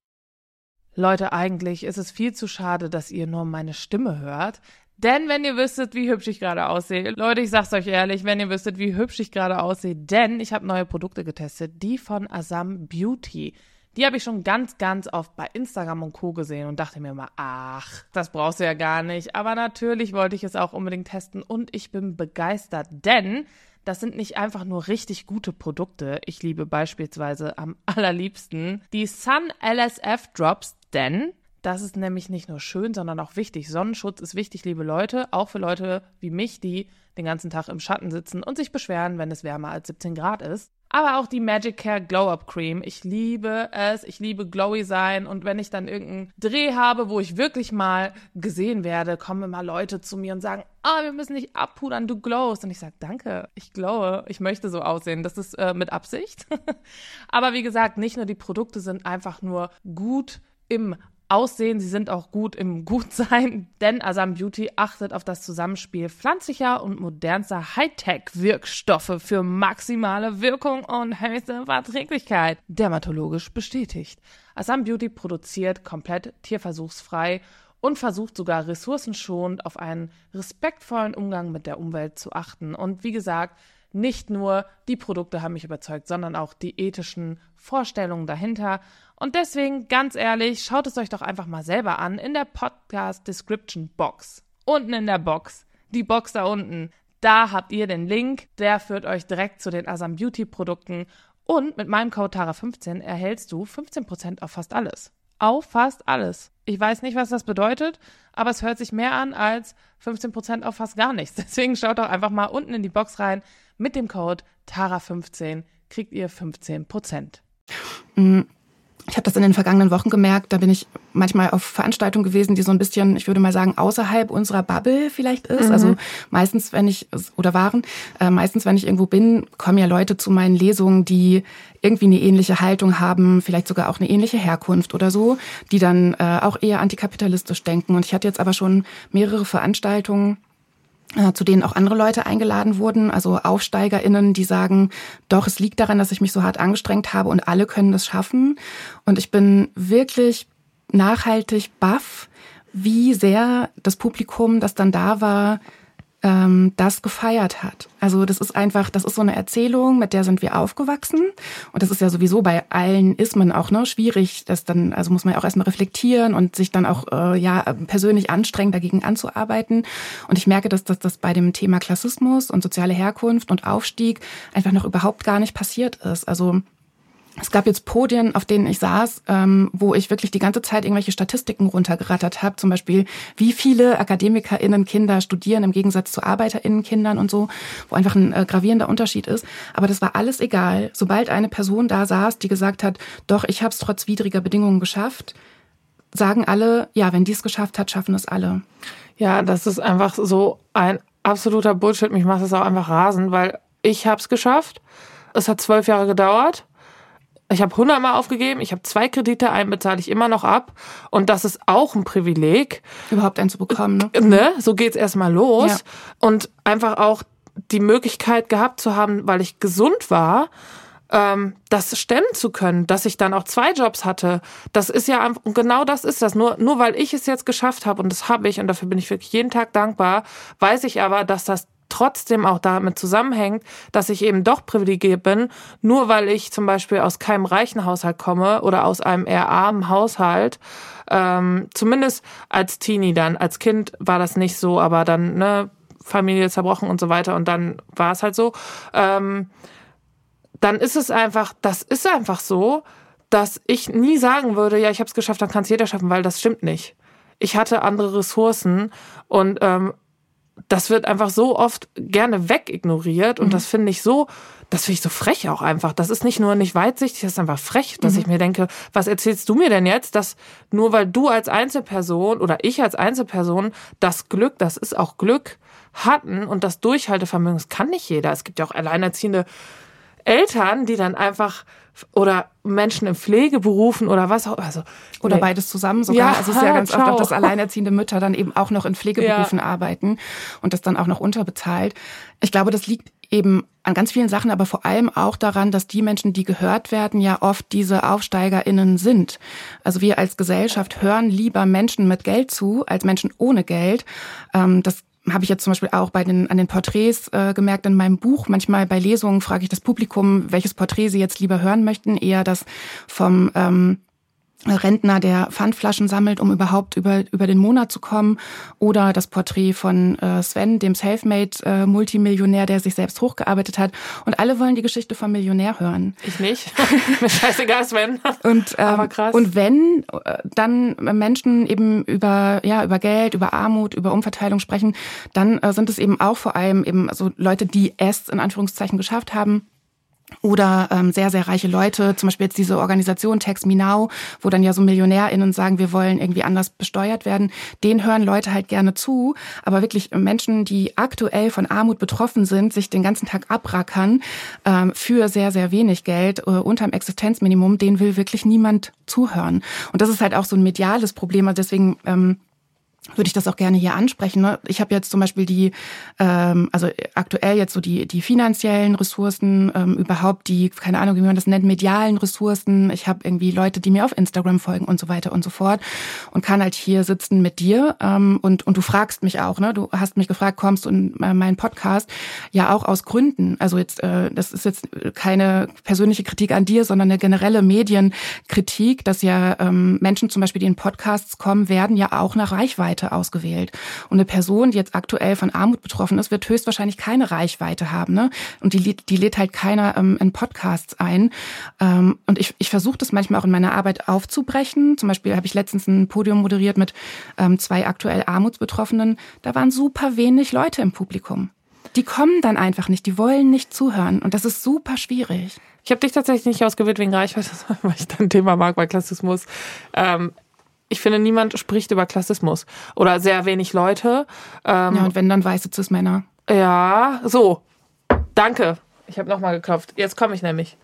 Leute, eigentlich ist es viel zu schade, dass ihr nur meine Stimme hört. Denn wenn ihr wüsstet, wie hübsch ich gerade aussehe, Leute, ich sag's euch ehrlich, wenn ihr wüsstet, wie hübsch ich gerade aussehe, denn ich habe neue Produkte getestet, die von Asam Beauty. Die habe ich schon ganz, ganz oft bei Instagram und Co. gesehen und dachte mir mal, ach, das brauchst du ja gar nicht. Aber natürlich wollte ich es auch unbedingt testen und ich bin begeistert, denn das sind nicht einfach nur richtig gute Produkte. Ich liebe beispielsweise am allerliebsten die Sun LSF Drops, denn das ist nämlich nicht nur schön, sondern auch wichtig. Sonnenschutz ist wichtig, liebe Leute, auch für Leute wie mich, die den ganzen Tag im Schatten sitzen und sich beschweren, wenn es wärmer als 17 Grad ist. aber auch die Magic Care Glow Up Cream. Ich liebe es. Ich liebe glowy sein. Und wenn ich dann irgendeinen Dreh habe, wo ich wirklich mal gesehen werde, kommen immer Leute zu mir und sagen, ah, oh, wir müssen nicht abpudern, du glowst. Und ich sage, danke, ich glowe. Ich möchte so aussehen. Das ist äh, mit Absicht. aber wie gesagt, nicht nur die Produkte sind einfach nur gut im Aussehen, sie sind auch gut im Gutsein, denn Asam Beauty achtet auf das Zusammenspiel pflanzlicher und modernster Hightech-Wirkstoffe für maximale Wirkung und höchste Verträglichkeit. Dermatologisch bestätigt. Asam Beauty produziert komplett tierversuchsfrei und versucht sogar ressourcenschonend auf einen respektvollen Umgang mit der Umwelt zu achten. Und wie gesagt, nicht nur die Produkte haben mich überzeugt, sondern auch die ethischen Vorstellungen dahinter. Und deswegen, ganz ehrlich, schaut es euch doch einfach mal selber an in der Podcast Description Box. Unten in der Box. Die Box da unten. Da habt ihr den Link. Der führt euch direkt zu den Asam Beauty Produkten. Und mit meinem Code TARA15 erhältst du 15% auf fast alles. Auf fast alles. Ich weiß nicht, was das bedeutet, aber es hört sich mehr an als 15% auf fast gar nichts. Deswegen schaut doch einfach mal unten in die Box rein. Mit dem Code TARA15 kriegt ihr 15 Prozent. Ich habe das in den vergangenen Wochen gemerkt. Da bin ich manchmal auf Veranstaltungen gewesen, die so ein bisschen, ich würde mal sagen, außerhalb unserer Bubble vielleicht ist. Mhm. Also meistens, wenn ich, oder waren, äh, meistens, wenn ich irgendwo bin, kommen ja Leute zu meinen Lesungen, die irgendwie eine ähnliche Haltung haben, vielleicht sogar auch eine ähnliche Herkunft oder so, die dann äh, auch eher antikapitalistisch denken. Und ich hatte jetzt aber schon mehrere Veranstaltungen, zu denen auch andere Leute eingeladen wurden, also AufsteigerInnen, die sagen, doch, es liegt daran, dass ich mich so hart angestrengt habe und alle können das schaffen. Und ich bin wirklich nachhaltig baff, wie sehr das Publikum, das dann da war, ähm, das gefeiert hat. Also das ist einfach, das ist so eine Erzählung, mit der sind wir aufgewachsen. Und das ist ja sowieso bei allen Ismen auch ne, schwierig. Das dann, also muss man ja auch erstmal reflektieren und sich dann auch äh, ja persönlich anstrengen, dagegen anzuarbeiten. Und ich merke, dass, dass das bei dem Thema Klassismus und soziale Herkunft und Aufstieg einfach noch überhaupt gar nicht passiert ist. Also es gab jetzt Podien, auf denen ich saß, ähm, wo ich wirklich die ganze Zeit irgendwelche Statistiken runtergerattert habe. Zum Beispiel, wie viele AkademikerInnen Kinder studieren im Gegensatz zu ArbeiterInnen Kindern und so, wo einfach ein äh, gravierender Unterschied ist. Aber das war alles egal. Sobald eine Person da saß, die gesagt hat, doch, ich habe es trotz widriger Bedingungen geschafft, sagen alle, ja, wenn die es geschafft hat, schaffen es alle. Ja, das ist einfach so ein absoluter Bullshit. Mich macht es auch einfach rasend, weil ich habe es geschafft. Es hat zwölf Jahre gedauert ich habe hundertmal aufgegeben, ich habe zwei Kredite, einen bezahle ich immer noch ab. Und das ist auch ein Privileg. Überhaupt einen zu bekommen, ne? ne? So geht's erstmal los. Ja. Und einfach auch die Möglichkeit gehabt zu haben, weil ich gesund war, ähm, das stemmen zu können, dass ich dann auch zwei Jobs hatte. Das ist ja und genau das ist das. Nur, nur weil ich es jetzt geschafft habe und das habe ich und dafür bin ich wirklich jeden Tag dankbar, weiß ich aber, dass das trotzdem auch damit zusammenhängt, dass ich eben doch privilegiert bin, nur weil ich zum Beispiel aus keinem reichen Haushalt komme oder aus einem eher armen Haushalt. Ähm, zumindest als Teenie dann. Als Kind war das nicht so, aber dann, ne, Familie zerbrochen und so weiter und dann war es halt so. Ähm, dann ist es einfach, das ist einfach so, dass ich nie sagen würde, ja, ich habe es geschafft, dann kann es jeder schaffen, weil das stimmt nicht. Ich hatte andere Ressourcen und ähm, das wird einfach so oft gerne wegignoriert und mhm. das finde ich so, das finde ich so frech auch einfach. Das ist nicht nur nicht weitsichtig, das ist einfach frech, dass mhm. ich mir denke, was erzählst du mir denn jetzt, dass nur weil du als Einzelperson oder ich als Einzelperson das Glück, das ist auch Glück, hatten und das Durchhaltevermögen, das kann nicht jeder. Es gibt ja auch alleinerziehende Eltern, die dann einfach oder Menschen in Pflegeberufen oder was auch also oder nee. beides zusammen sogar. Ja, also es ist ja ganz ciao. oft auch, dass alleinerziehende Mütter dann eben auch noch in Pflegeberufen ja. arbeiten und das dann auch noch unterbezahlt. Ich glaube, das liegt eben an ganz vielen Sachen, aber vor allem auch daran, dass die Menschen, die gehört werden, ja oft diese AufsteigerInnen sind. Also wir als Gesellschaft hören lieber Menschen mit Geld zu als Menschen ohne Geld. Ähm, das habe ich jetzt zum Beispiel auch bei den, an den Porträts äh, gemerkt in meinem Buch. Manchmal bei Lesungen frage ich das Publikum, welches Porträt sie jetzt lieber hören möchten. Eher das vom ähm, Rentner, der Pfandflaschen sammelt, um überhaupt über, über den Monat zu kommen. Oder das Porträt von äh, Sven, dem Selfmade-Multimillionär, der sich selbst hochgearbeitet hat. Und alle wollen die Geschichte vom Millionär hören. Ich nicht. Mir scheißegal, Sven. Und, ähm, Aber krass. und wenn äh, dann Menschen eben über, ja, über Geld, über Armut, über Umverteilung sprechen, dann äh, sind es eben auch vor allem eben so Leute, die es in Anführungszeichen geschafft haben, oder ähm, sehr, sehr reiche Leute, zum Beispiel jetzt diese Organisation Tax Me Now, wo dann ja so MillionärInnen sagen, wir wollen irgendwie anders besteuert werden, den hören Leute halt gerne zu. Aber wirklich Menschen, die aktuell von Armut betroffen sind, sich den ganzen Tag abrackern ähm, für sehr, sehr wenig Geld äh, unterm Existenzminimum, den will wirklich niemand zuhören. Und das ist halt auch so ein mediales Problem. Also deswegen ähm, würde ich das auch gerne hier ansprechen. Ne? Ich habe jetzt zum Beispiel die, ähm, also aktuell jetzt so die, die finanziellen Ressourcen, ähm, überhaupt die, keine Ahnung, wie man das nennt, medialen Ressourcen. Ich habe irgendwie Leute, die mir auf Instagram folgen und so weiter und so fort und kann halt hier sitzen mit dir ähm, und, und du fragst mich auch, ne? Du hast mich gefragt, kommst du in äh, meinen Podcast? Ja, auch aus Gründen. Also jetzt, äh, das ist jetzt keine persönliche Kritik an dir, sondern eine generelle Medienkritik, dass ja ähm, Menschen zum Beispiel, die in Podcasts kommen, werden ja auch nach Reichweite Reichweite ausgewählt. Und eine Person, die jetzt aktuell von Armut betroffen ist, wird höchstwahrscheinlich keine Reichweite haben. Ne? Und die, die lädt halt keiner ähm, in Podcasts ein. Ähm, und ich, ich versuche das manchmal auch in meiner Arbeit aufzubrechen. Zum Beispiel habe ich letztens ein Podium moderiert mit ähm, zwei aktuell Armutsbetroffenen. Da waren super wenig Leute im Publikum. Die kommen dann einfach nicht, die wollen nicht zuhören. Und das ist super schwierig. Ich habe dich tatsächlich nicht ausgewählt wegen Reichweite, weil ich dein Thema mag bei Klassismus. Ähm, ich finde, niemand spricht über Klassismus. Oder sehr wenig Leute. Ähm, ja, und wenn dann weiße Cis-Männer. Ja, so. Danke. Ich habe nochmal geklopft. Jetzt komme ich nämlich.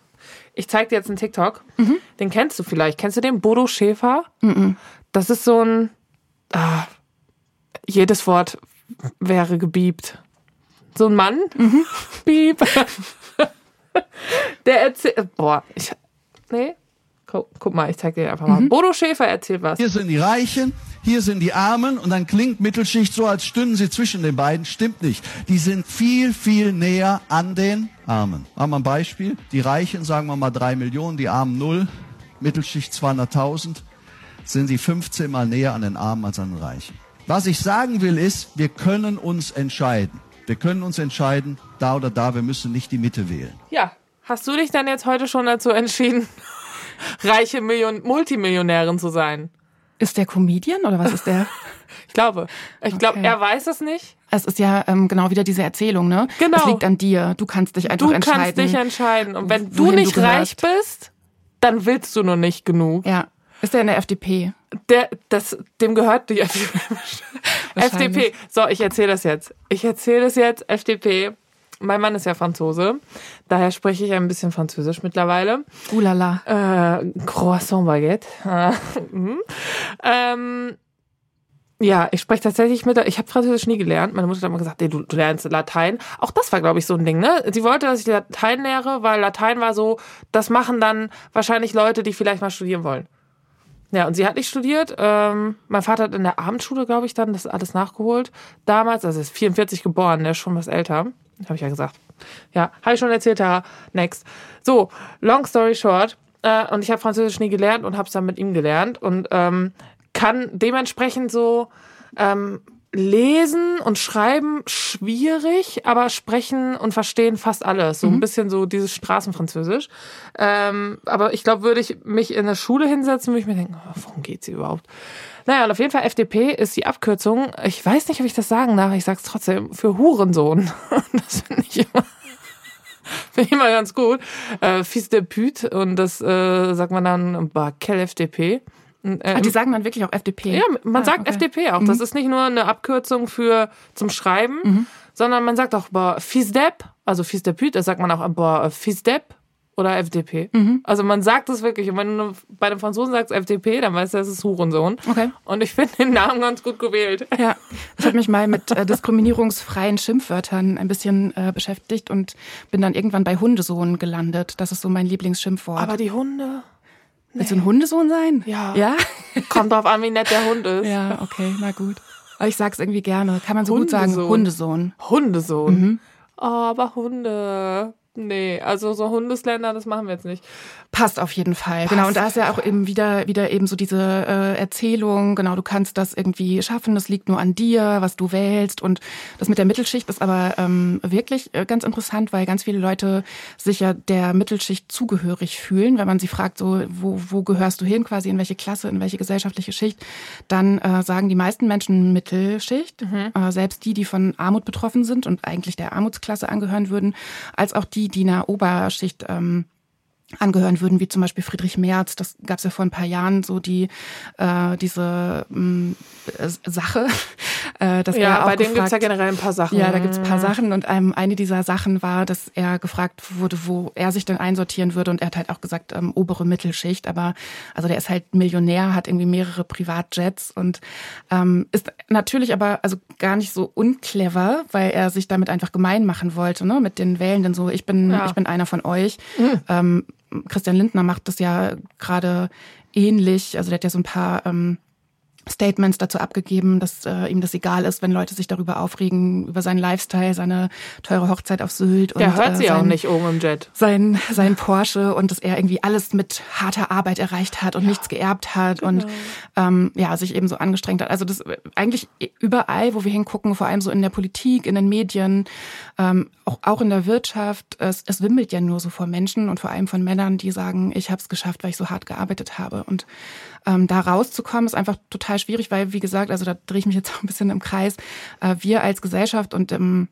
Ich zeig dir jetzt einen TikTok. Mhm. Den kennst du vielleicht. Kennst du den? Bodo Schäfer? Mhm. Das ist so ein. Ah, jedes Wort wäre gebiebt. So ein Mann. Mhm. Bieb. Der erzählt. Boah, ich. Nee, Guck, mal, ich zeig dir einfach mal. Mhm. Bodo Schäfer erzählt was. Hier sind die Reichen, hier sind die Armen und dann klingt Mittelschicht so, als stünden sie zwischen den beiden. Stimmt nicht. Die sind viel, viel näher an den Armen. Haben wir ein Beispiel? Die Reichen, sagen wir mal drei Millionen, die Armen null, Mittelschicht 200.000, sind sie 15 mal näher an den Armen als an den Reichen. Was ich sagen will ist, wir können uns entscheiden. Wir können uns entscheiden, da oder da, wir müssen nicht die Mitte wählen. Ja, hast du dich dann jetzt heute schon dazu entschieden? Reiche Million Multimillionärin zu sein. Ist der Comedian oder was ist der? ich glaube. Ich glaube, er weiß es nicht. Es ist ja ähm, genau wieder diese Erzählung, ne? Genau. Es liegt an dir. Du kannst dich einfach entscheiden. Du kannst dich entscheiden. Und wenn du nicht du reich bist, dann willst du nur nicht genug. Ja. Ist der in der FDP? Der, das, dem gehört die FDP. FDP. So, ich erzähle das jetzt. Ich erzähle das jetzt. FDP. Mein Mann ist ja Franzose, daher spreche ich ein bisschen Französisch mittlerweile. Oulala. Äh, Croissant Baguette. mhm. ähm, ja, ich spreche tatsächlich mit, ich habe Französisch nie gelernt. Meine Mutter hat immer gesagt, ey, du, du lernst Latein. Auch das war, glaube ich, so ein Ding, ne? Sie wollte, dass ich Latein lehre, weil Latein war so, das machen dann wahrscheinlich Leute, die vielleicht mal studieren wollen. Ja, und sie hat nicht studiert. Ähm, mein Vater hat in der Abendschule, glaube ich, dann das alles nachgeholt. Damals, also er ist 44 geboren, der ist schon was älter. Habe ich ja gesagt. Ja, habe ich schon erzählt, ja. Next. So, long story short. Äh, und ich habe Französisch nie gelernt und habe es dann mit ihm gelernt und ähm, kann dementsprechend so ähm, lesen und schreiben schwierig, aber sprechen und verstehen fast alles. So mhm. ein bisschen so dieses Straßenfranzösisch. Ähm, aber ich glaube, würde ich mich in der Schule hinsetzen, würde ich mir denken, oh, worum geht sie überhaupt? Naja, und auf jeden Fall FDP ist die Abkürzung, ich weiß nicht, ob ich das sagen darf, ich sag's trotzdem, für Hurensohn. Das finde ich immer. Finde ich immer ganz gut. Äh, Fils de Pute und das äh, sagt man dann Kell FDP. Äh, ah, die sagen dann wirklich auch FDP. Ja, man ah, sagt okay. FDP auch. Mhm. Das ist nicht nur eine Abkürzung für zum Schreiben, mhm. sondern man sagt auch boah, Fisdep, also Fils de Pute, das sagt man auch boah, Fisdep oder FDP. Mhm. Also man sagt es wirklich. Und wenn du bei den Franzosen sagst FDP, dann weißt du, das ist Hurensohn. Okay. Und ich finde den Namen ganz gut gewählt. Ja. Ich habe mich mal mit äh, diskriminierungsfreien Schimpfwörtern ein bisschen äh, beschäftigt und bin dann irgendwann bei Hundesohn gelandet. Das ist so mein Lieblingsschimpfwort. Aber die Hunde. Nee. Willst du ein Hundesohn sein? Ja. Ja? Kommt drauf an, wie nett der Hund ist. Ja, okay, na gut. Aber ich sag's irgendwie gerne. Kann man so Hundesohn. gut sagen. Hundesohn. Hundesohn. Mhm. Oh, aber Hunde. Nee, also so Hundesländer, das machen wir jetzt nicht. Passt auf jeden Fall. Passt. Genau. Und da ist ja auch eben wieder, wieder eben so diese äh, Erzählung, genau, du kannst das irgendwie schaffen, das liegt nur an dir, was du wählst. Und das mit der Mittelschicht ist aber ähm, wirklich äh, ganz interessant, weil ganz viele Leute sich ja der Mittelschicht zugehörig fühlen. Wenn man sie fragt, so, wo, wo gehörst du hin, quasi in welche Klasse, in welche gesellschaftliche Schicht, dann äh, sagen die meisten Menschen Mittelschicht, mhm. äh, selbst die, die von Armut betroffen sind und eigentlich der Armutsklasse angehören würden, als auch die, die, die einer Oberschicht ähm, angehören würden, wie zum Beispiel Friedrich Merz. Das gab es ja vor ein paar Jahren so die äh, diese mh, äh, Sache. Äh, dass ja, er auch bei dem gibt's ja generell ein paar Sachen. Ja, da gibt's ein paar Sachen und ähm, eine dieser Sachen war, dass er gefragt wurde, wo er sich denn einsortieren würde und er hat halt auch gesagt ähm, obere Mittelschicht. Aber also der ist halt Millionär, hat irgendwie mehrere Privatjets und ähm, ist natürlich aber also gar nicht so unclever, weil er sich damit einfach gemein machen wollte, ne, mit den Wählenden so. Ich bin ja. ich bin einer von euch. Mhm. Ähm, Christian Lindner macht das ja gerade ähnlich. Also der hat ja so ein paar ähm, Statements dazu abgegeben, dass äh, ihm das egal ist, wenn Leute sich darüber aufregen, über seinen Lifestyle, seine teure Hochzeit auf Sylt. Der und, hört sie äh, sein, auch nicht oben im Jet. Sein, sein Porsche und dass er irgendwie alles mit harter Arbeit erreicht hat und ja. nichts geerbt hat genau. und ähm, ja, sich eben so angestrengt hat. Also das eigentlich überall, wo wir hingucken, vor allem so in der Politik, in den Medien, ähm, auch, auch in der Wirtschaft, es, es wimmelt ja nur so vor Menschen und vor allem von Männern, die sagen, ich habe es geschafft, weil ich so hart gearbeitet habe. Und ähm, da rauszukommen, ist einfach total schwierig, weil, wie gesagt, also da drehe ich mich jetzt auch ein bisschen im Kreis. Äh, wir als Gesellschaft und im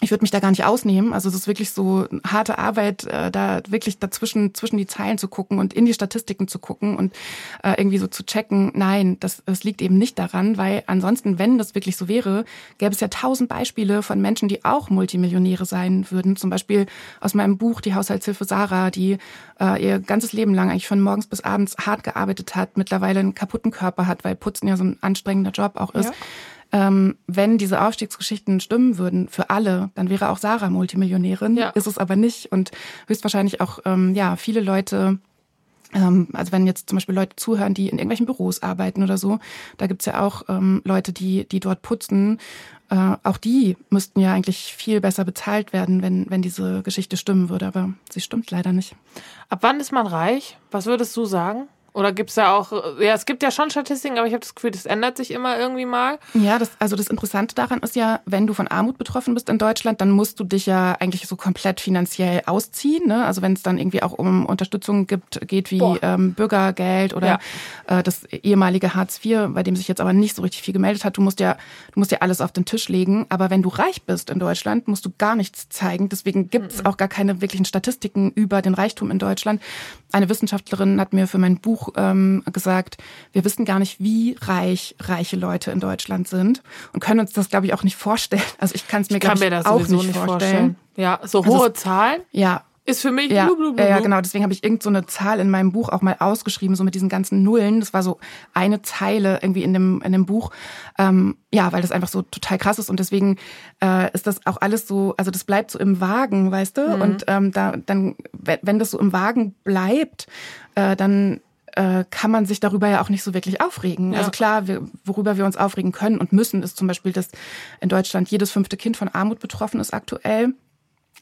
ich würde mich da gar nicht ausnehmen. Also es ist wirklich so harte Arbeit, äh, da wirklich dazwischen zwischen die Zeilen zu gucken und in die Statistiken zu gucken und äh, irgendwie so zu checken. Nein, das, das liegt eben nicht daran, weil ansonsten, wenn das wirklich so wäre, gäbe es ja tausend Beispiele von Menschen, die auch Multimillionäre sein würden. Zum Beispiel aus meinem Buch Die Haushaltshilfe Sarah, die äh, ihr ganzes Leben lang eigentlich von morgens bis abends hart gearbeitet hat, mittlerweile einen kaputten Körper hat, weil Putzen ja so ein anstrengender Job auch ist. Ja ähm, wenn diese Aufstiegsgeschichten stimmen würden für alle, dann wäre auch Sarah Multimillionärin. Ja. Ist es aber nicht und höchstwahrscheinlich auch ähm, ja viele Leute ähm, also wenn jetzt zum Beispiel Leute zuhören, die in irgendwelchen Büros arbeiten oder so, da gibt's ja auch ähm, Leute, die, die dort putzen. Äh, auch die müssten ja eigentlich viel besser bezahlt werden, wenn, wenn diese Geschichte stimmen würde, aber sie stimmt leider nicht. Ab wann ist man reich? Was würdest du sagen? Oder gibt es ja auch, ja, es gibt ja schon Statistiken, aber ich habe das Gefühl, das ändert sich immer irgendwie mal. Ja, das, also das Interessante daran ist ja, wenn du von Armut betroffen bist in Deutschland, dann musst du dich ja eigentlich so komplett finanziell ausziehen. Ne? Also wenn es dann irgendwie auch um Unterstützung gibt, geht wie ähm, Bürgergeld oder ja. äh, das ehemalige Hartz IV, bei dem sich jetzt aber nicht so richtig viel gemeldet hat, du musst ja, du musst ja alles auf den Tisch legen. Aber wenn du reich bist in Deutschland, musst du gar nichts zeigen. Deswegen gibt es mhm. auch gar keine wirklichen Statistiken über den Reichtum in Deutschland. Eine Wissenschaftlerin hat mir für mein Buch ähm, gesagt, wir wissen gar nicht, wie reich reiche Leute in Deutschland sind und können uns das, glaube ich, auch nicht vorstellen. Also ich kann es mir, ich, auch nicht, nicht vorstellen. vorstellen. Ja, so hohe also, Zahlen. Ja, ist für mich ja, blub, Ja, genau. Deswegen habe ich irgend so eine Zahl in meinem Buch auch mal ausgeschrieben, so mit diesen ganzen Nullen. Das war so eine Zeile irgendwie in dem, in dem Buch. Ähm, ja, weil das einfach so total krass ist. Und deswegen äh, ist das auch alles so, also das bleibt so im Wagen, weißt du? Mhm. Und ähm, da, dann, wenn das so im Wagen bleibt, äh, dann äh, kann man sich darüber ja auch nicht so wirklich aufregen. Ja. Also klar, wir, worüber wir uns aufregen können und müssen, ist zum Beispiel, dass in Deutschland jedes fünfte Kind von Armut betroffen ist aktuell.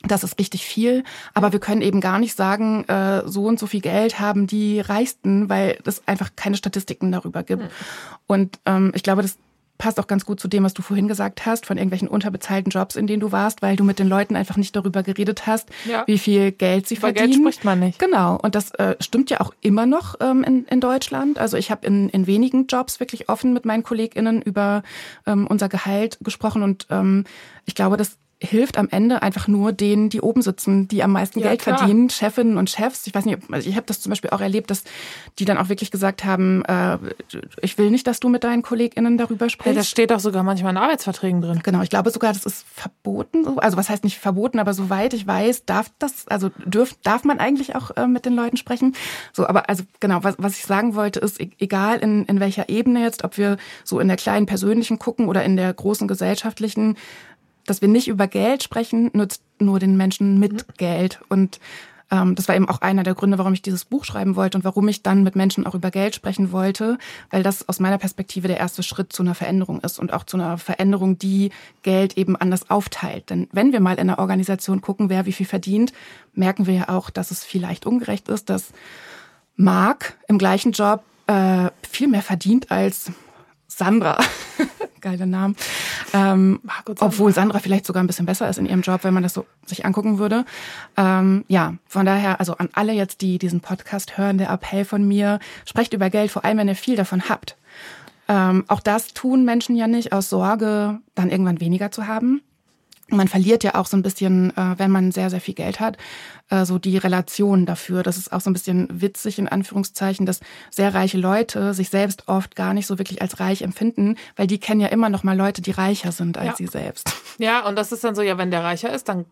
Das ist richtig viel, aber wir können eben gar nicht sagen, äh, so und so viel Geld haben die Reichsten, weil es einfach keine Statistiken darüber gibt. Mhm. Und ähm, ich glaube, das passt auch ganz gut zu dem, was du vorhin gesagt hast, von irgendwelchen unterbezahlten Jobs, in denen du warst, weil du mit den Leuten einfach nicht darüber geredet hast, ja. wie viel Geld sie Über verdienen. Geld spricht man nicht. Genau. Und das äh, stimmt ja auch immer noch ähm, in, in Deutschland. Also ich habe in, in wenigen Jobs wirklich offen mit meinen KollegInnen über ähm, unser Gehalt gesprochen und ähm, ich glaube, das hilft am Ende einfach nur denen, die oben sitzen, die am meisten ja, Geld klar. verdienen, Chefinnen und Chefs. Ich weiß nicht, also ich habe das zum Beispiel auch erlebt, dass die dann auch wirklich gesagt haben, äh, ich will nicht, dass du mit deinen KollegInnen darüber sprichst. Ja, das steht auch sogar manchmal in Arbeitsverträgen drin. Genau, ich glaube sogar, das ist verboten. Also was heißt nicht verboten, aber soweit ich weiß, darf das, also dürf, darf man eigentlich auch äh, mit den Leuten sprechen. So, aber also genau, was, was ich sagen wollte, ist, e-, egal in, in welcher Ebene jetzt, ob wir so in der kleinen persönlichen gucken oder in der großen gesellschaftlichen, dass wir nicht über Geld sprechen, nutzt nur den Menschen mit mhm. Geld. Und ähm, das war eben auch einer der Gründe, warum ich dieses Buch schreiben wollte und warum ich dann mit Menschen auch über Geld sprechen wollte, weil das aus meiner Perspektive der erste Schritt zu einer Veränderung ist und auch zu einer Veränderung, die Geld eben anders aufteilt. Denn wenn wir mal in einer Organisation gucken, wer wie viel verdient, merken wir ja auch, dass es vielleicht ungerecht ist, dass Mark im gleichen Job äh, viel mehr verdient als Sandra. Geiler Name. Ähm, obwohl Sandra vielleicht sogar ein bisschen besser ist in ihrem Job, wenn man das so sich angucken würde. Ähm, ja, von daher, also an alle jetzt, die diesen Podcast hören, der Appell von mir, sprecht über Geld, vor allem wenn ihr viel davon habt. Ähm, auch das tun Menschen ja nicht aus Sorge, dann irgendwann weniger zu haben. Man verliert ja auch so ein bisschen, äh, wenn man sehr, sehr viel Geld hat, äh, so die Relation dafür. Das ist auch so ein bisschen witzig in Anführungszeichen, dass sehr reiche Leute sich selbst oft gar nicht so wirklich als reich empfinden, weil die kennen ja immer noch mal Leute, die reicher sind als Ja. sie selbst. Ja, und das ist dann so, ja, wenn der reicher ist, dann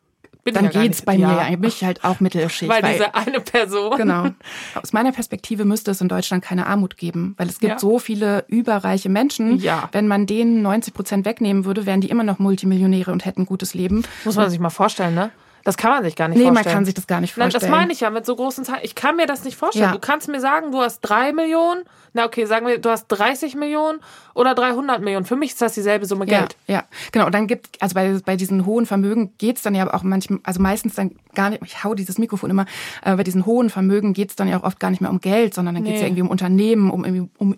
bin Dann ja geht's nicht, bei ja. mir ja eigentlich halt auch Mittelschicht. Weil diese eine Person. Genau. Aus meiner Perspektive müsste es in Deutschland keine Armut geben, weil es gibt Ja. so viele überreiche Menschen. Ja. Wenn man denen 90 Prozent wegnehmen würde, wären die immer noch Multimillionäre und hätten ein gutes Leben. Muss man sich mal vorstellen, ne? Das kann man sich gar nicht Nee, man vorstellen. kann sich das gar nicht Nein, vorstellen. das meine ich ja mit so großen Zahlen. Ich kann mir das nicht vorstellen. Ja. Du kannst mir sagen, du hast drei Millionen. Na okay, sagen wir, du hast 30 Millionen oder 300 Millionen. Für mich ist das dieselbe Summe Geld. Ja, genau. Und dann gibt, also bei, bei diesen hohen Vermögen geht's dann ja auch manchmal, also meistens dann gar nicht, ich hau dieses Mikrofon immer, äh, bei diesen hohen Vermögen geht's dann ja auch oft gar nicht mehr um Geld, sondern dann Nee. ja irgendwie um Unternehmen, um, irgendwie- um,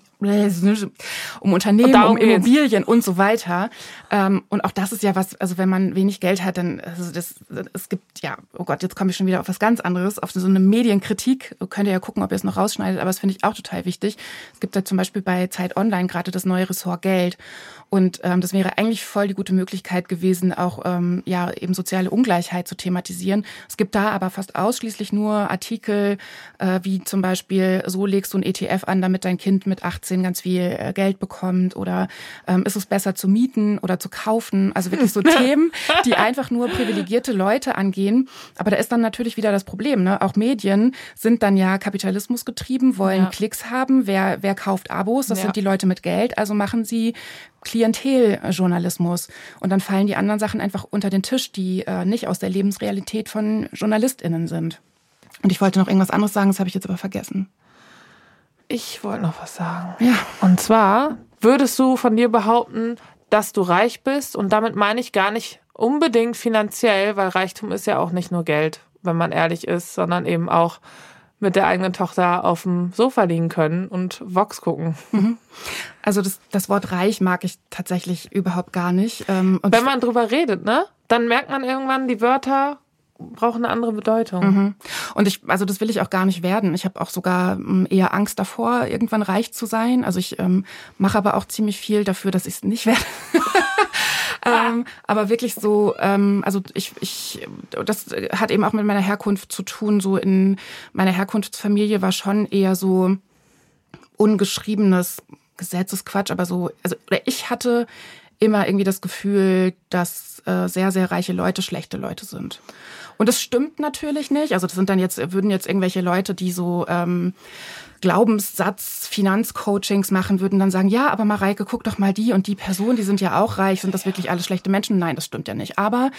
um Unternehmen, um. Immobilien und so weiter. Ähm, und auch das ist ja was, also wenn man wenig Geld hat, dann, also das, es gibt, ja, oh Gott, jetzt komme ich schon wieder auf was ganz anderes, auf so eine Medienkritik. Könnt ihr ja gucken, ob ihr es noch rausschneidet, aber das finde ich auch total wichtig. Es gibt ja zum Beispiel bei Zeit Online gerade das neue Ressort Geld. Und ähm, das wäre eigentlich voll die gute Möglichkeit gewesen, auch ähm, ja eben soziale Ungleichheit zu thematisieren. Es gibt da aber fast ausschließlich nur Artikel, äh, wie zum Beispiel, so legst du ein ETF an, damit dein Kind mit 18 ganz viel äh, Geld bekommt oder ähm, ist es besser zu mieten oder zu kaufen. Also wirklich so Themen, die einfach nur privilegierte Leute angehen. Aber da ist dann natürlich wieder das Problem. Ne? Auch Medien sind dann ja Kapitalismus getrieben, wollen Ja. Klicks haben. Wer, wer kauft Abos? Das Ja. sind die Leute mit Geld. Also machen sie Klienteljournalismus. Und dann fallen die anderen Sachen einfach unter den Tisch, die äh, nicht aus der Lebensrealität von JournalistInnen sind. Und ich wollte noch irgendwas anderes sagen, das habe ich jetzt aber vergessen. Ich wollte noch was sagen. Ja. Und zwar würdest du von dir behaupten, dass du reich bist und damit meine ich gar nicht unbedingt finanziell, weil Reichtum ist ja auch nicht nur Geld, wenn man ehrlich ist, sondern eben auch mit der eigenen Tochter auf dem Sofa liegen können und Vox gucken. Also das, das Wort reich mag ich tatsächlich überhaupt gar nicht. Ähm, und Wenn man drüber redet, ne, dann merkt man irgendwann, die Wörter brauchen eine andere Bedeutung. Und ich, also das will ich auch gar nicht werden. Ich habe auch sogar ähm, eher Angst davor, irgendwann reich zu sein. Also ich ähm, mache aber auch ziemlich viel dafür, dass ich es nicht werde. ähm, aber wirklich so, ähm, also ich, ich, das hat eben auch mit meiner Herkunft zu tun. So in meiner Herkunftsfamilie war schon eher so ungeschriebenes Gesetzesquatsch, aber so, also oder ich hatte immer irgendwie das Gefühl, dass äh, sehr, sehr reiche Leute schlechte Leute sind. Und das stimmt natürlich nicht. Also das sind dann jetzt, würden jetzt irgendwelche Leute, die so ähm, Glaubenssatz, Finanzcoachings machen, würden dann sagen, ja, aber Mareike, guck doch mal die und die Person, die sind ja auch reich, sind das wirklich alles schlechte Menschen? Nein, das stimmt ja nicht. Aber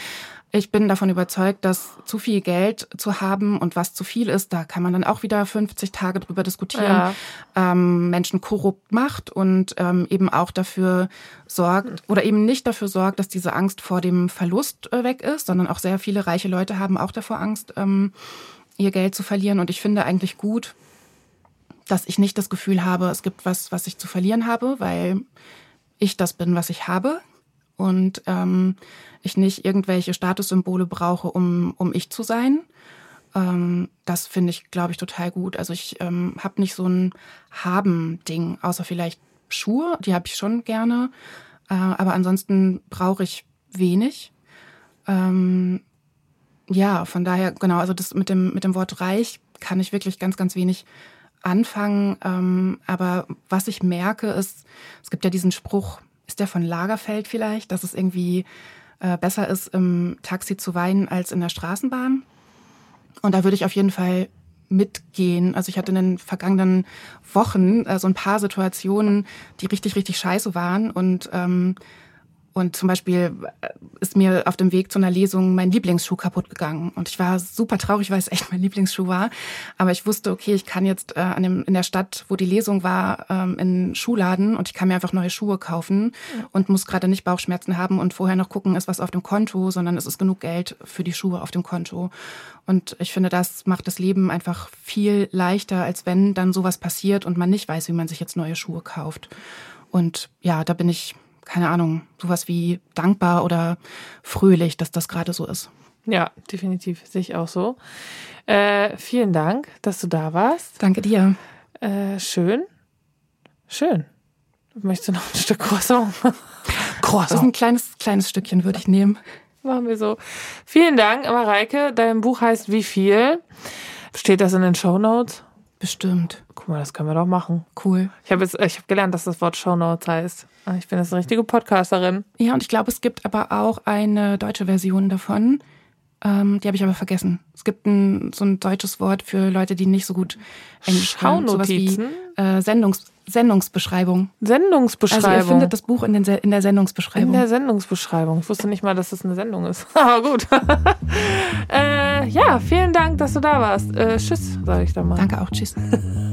ich bin davon überzeugt, dass zu viel Geld zu haben und was zu viel ist, da kann man dann auch wieder 50 Tage drüber diskutieren, Ja. ähm, Menschen korrupt macht und ähm, eben auch dafür sorgt oder eben nicht dafür sorgt, dass diese Angst vor dem Verlust äh, weg ist, sondern auch sehr viele reiche Leute haben auch davor Angst, ähm, ihr Geld zu verlieren. Und ich finde eigentlich gut, dass ich nicht das Gefühl habe, es gibt was, was ich zu verlieren habe, weil ich das bin, was ich habe und ähm, ich nicht irgendwelche Statussymbole brauche, um, um ich zu sein. Ähm, das finde ich, glaube ich, total gut. Also ich ähm, habe nicht so ein Haben-Ding, außer vielleicht Schuhe, die habe ich schon gerne. Äh, aber ansonsten brauche ich wenig. Ähm, ja, von daher, genau, also das mit dem, mit dem Wort reich kann ich wirklich ganz, ganz wenig anfangen. Ähm, aber was ich merke, ist, es gibt ja diesen Spruch, ist der von Lagerfeld vielleicht, dass es irgendwie äh, besser ist, im Taxi zu weinen als in der Straßenbahn. Und da würde ich auf jeden Fall mitgehen. Also ich hatte in den vergangenen Wochen äh, so ein paar Situationen, die richtig, richtig scheiße waren. Und ähm, und zum Beispiel äh, ist mir auf dem Weg zu einer Lesung mein Lieblingsschuh kaputt gegangen. Und ich war super traurig, weil es echt mein Lieblingsschuh war. Aber ich wusste, okay, ich kann jetzt äh, an dem, in der Stadt, wo die Lesung war, ähm, in Schuhladen und ich kann mir einfach neue Schuhe kaufen und muss gerade nicht Bauchschmerzen haben und vorher noch gucken, ist was auf dem Konto, sondern es ist genug Geld für die Schuhe auf dem Konto. Und ich finde, das macht das Leben einfach viel leichter, als wenn dann sowas passiert und man nicht weiß, wie man sich jetzt neue Schuhe kauft. Und ja, da bin ich keine Ahnung, sowas wie dankbar oder fröhlich, dass das gerade so ist. Ja, definitiv, sehe ich auch so. Äh, vielen Dank, dass du da warst. Danke dir. Äh, schön. Schön. Möchtest du noch ein Stück Croissant? Das ist ein kleines, kleines Stückchen, würde ich nehmen. Machen wir so. Vielen Dank, Mareike. Dein Buch heißt Wie viel? Steht das in den Show Notes? Bestimmt. Guck mal, das können wir doch machen. Cool. Ich habe jetzt, ich habe gelernt, dass das Wort Show Notes heißt. Ich bin jetzt eine richtige Podcasterin. Ja, und ich glaube, es gibt aber auch eine deutsche Version davon. Ähm, die habe ich aber vergessen. Es gibt ein, so ein deutsches Wort für Leute, die nicht so gut Englisch können. Sowas wie äh, Sendungs Sendungsbeschreibung. Sendungsbeschreibung. Also ihr findet das Buch in, den Se in der Sendungsbeschreibung. In der Sendungsbeschreibung. Ich wusste nicht mal, dass das eine Sendung ist. Aber gut. äh, ja, vielen Dank, dass du da warst. Äh, tschüss, sage ich dann mal. Danke auch. Tschüss.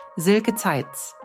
Silke Zeitz.